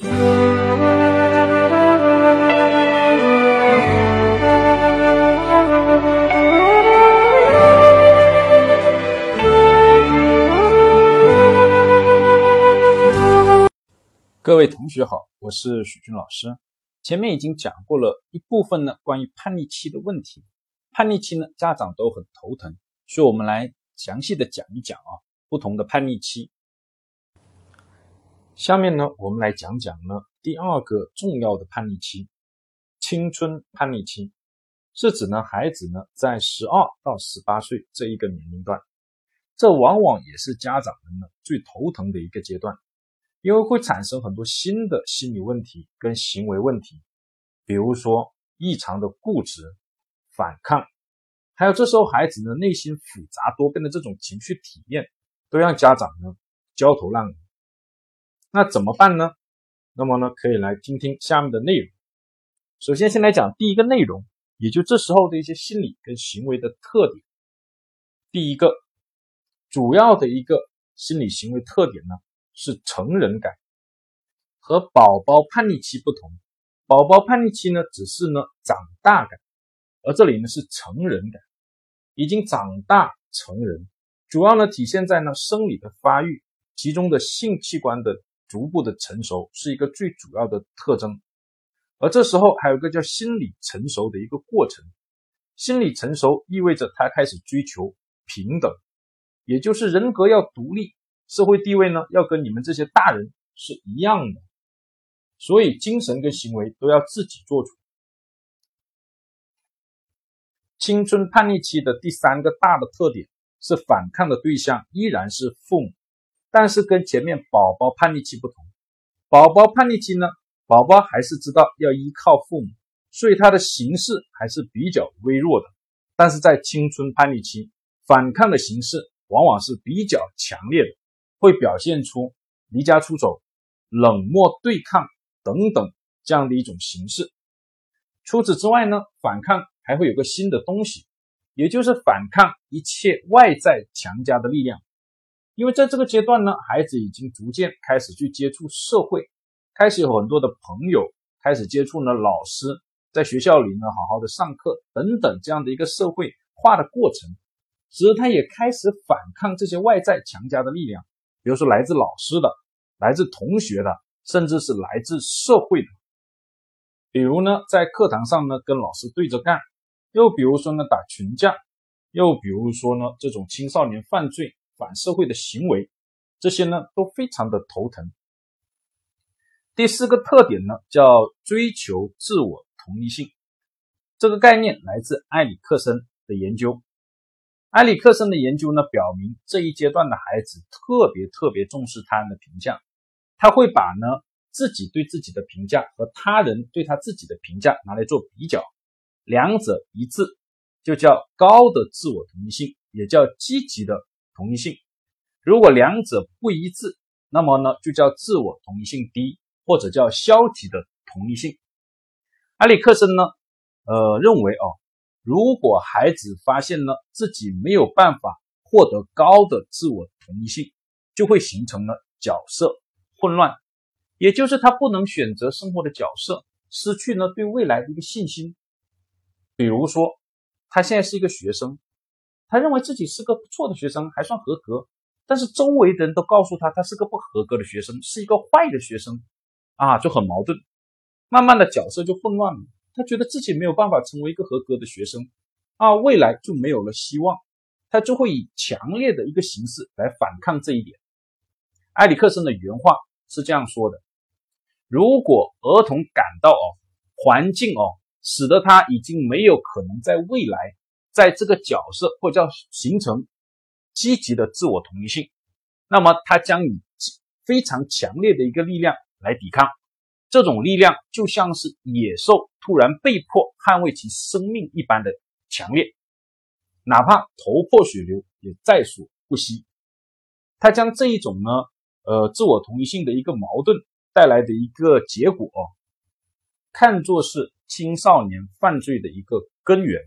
各位同学好，我是许军老师。前面已经讲过了一部分呢，关于叛逆期的问题。叛逆期呢，家长都很头疼，所以我们来详细的讲一讲啊，不同的叛逆期。下面呢，我们来讲讲呢，第二个重要的叛逆期——青春叛逆期，是指呢，孩子呢在十二到十八岁这一个年龄段，这往往也是家长们呢最头疼的一个阶段。因为会产生很多新的心理问题跟行为问题，比如说异常的固执、反抗，还有这时候孩子呢内心复杂多变的这种情绪体验，都让家长呢焦头烂额。那怎么办呢？那么呢，可以来听听下面的内容。首先，先来讲第一个内容，也就这时候的一些心理跟行为的特点。第一个主要的一个心理行为特点呢。是成人感，和宝宝叛逆期不同。宝宝叛逆期呢，只是呢长大感，而这里呢是成人感，已经长大成人，主要呢体现在呢生理的发育，其中的性器官的逐步的成熟是一个最主要的特征。而这时候还有个叫心理成熟的一个过程，心理成熟意味着他开始追求平等，也就是人格要独立。社会地位呢，要跟你们这些大人是一样的，所以精神跟行为都要自己做主。青春叛逆期的第三个大的特点是反抗的对象依然是父母，但是跟前面宝宝叛逆期不同，宝宝叛逆期呢，宝宝还是知道要依靠父母，所以他的形式还是比较微弱的，但是在青春叛逆期，反抗的形式往往是比较强烈的。会表现出离家出走、冷漠对抗等等这样的一种形式。除此之外呢，反抗还会有个新的东西，也就是反抗一切外在强加的力量。因为在这个阶段呢，孩子已经逐渐开始去接触社会，开始有很多的朋友，开始接触呢老师，在学校里呢好好的上课等等这样的一个社会化的过程，使得他也开始反抗这些外在强加的力量。比如说来自老师的、来自同学的，甚至是来自社会的。比如呢，在课堂上呢跟老师对着干，又比如说呢打群架，又比如说呢这种青少年犯罪反社会的行为，这些呢都非常的头疼。第四个特点呢叫追求自我同一性，这个概念来自埃里克森的研究。埃里克森的研究呢，表明这一阶段的孩子特别特别重视他人的评价，他会把呢自己对自己的评价和他人对他自己的评价拿来做比较，两者一致就叫高的自我同一性，也叫积极的同一性。如果两者不一致，那么呢就叫自我同一性低，或者叫消极的同一性。埃里克森呢，呃认为哦。如果孩子发现呢自己没有办法获得高的自我同一性，就会形成了角色混乱，也就是他不能选择生活的角色，失去呢对未来的一个信心。比如说，他现在是一个学生，他认为自己是个不错的学生，还算合格，但是周围的人都告诉他他是个不合格的学生，是一个坏的学生，啊，就很矛盾，慢慢的角色就混乱了。他觉得自己没有办法成为一个合格的学生，啊，未来就没有了希望，他就会以强烈的一个形式来反抗这一点。埃里克森的原话是这样说的：如果儿童感到哦，环境哦，使得他已经没有可能在未来在这个角色或叫形成积极的自我同一性，那么他将以非常强烈的一个力量来抵抗。这种力量就像是野兽突然被迫捍卫其生命一般的强烈，哪怕头破血流也在所不惜。他将这一种呢，呃，自我同一性的一个矛盾带来的一个结果，看作是青少年犯罪的一个根源。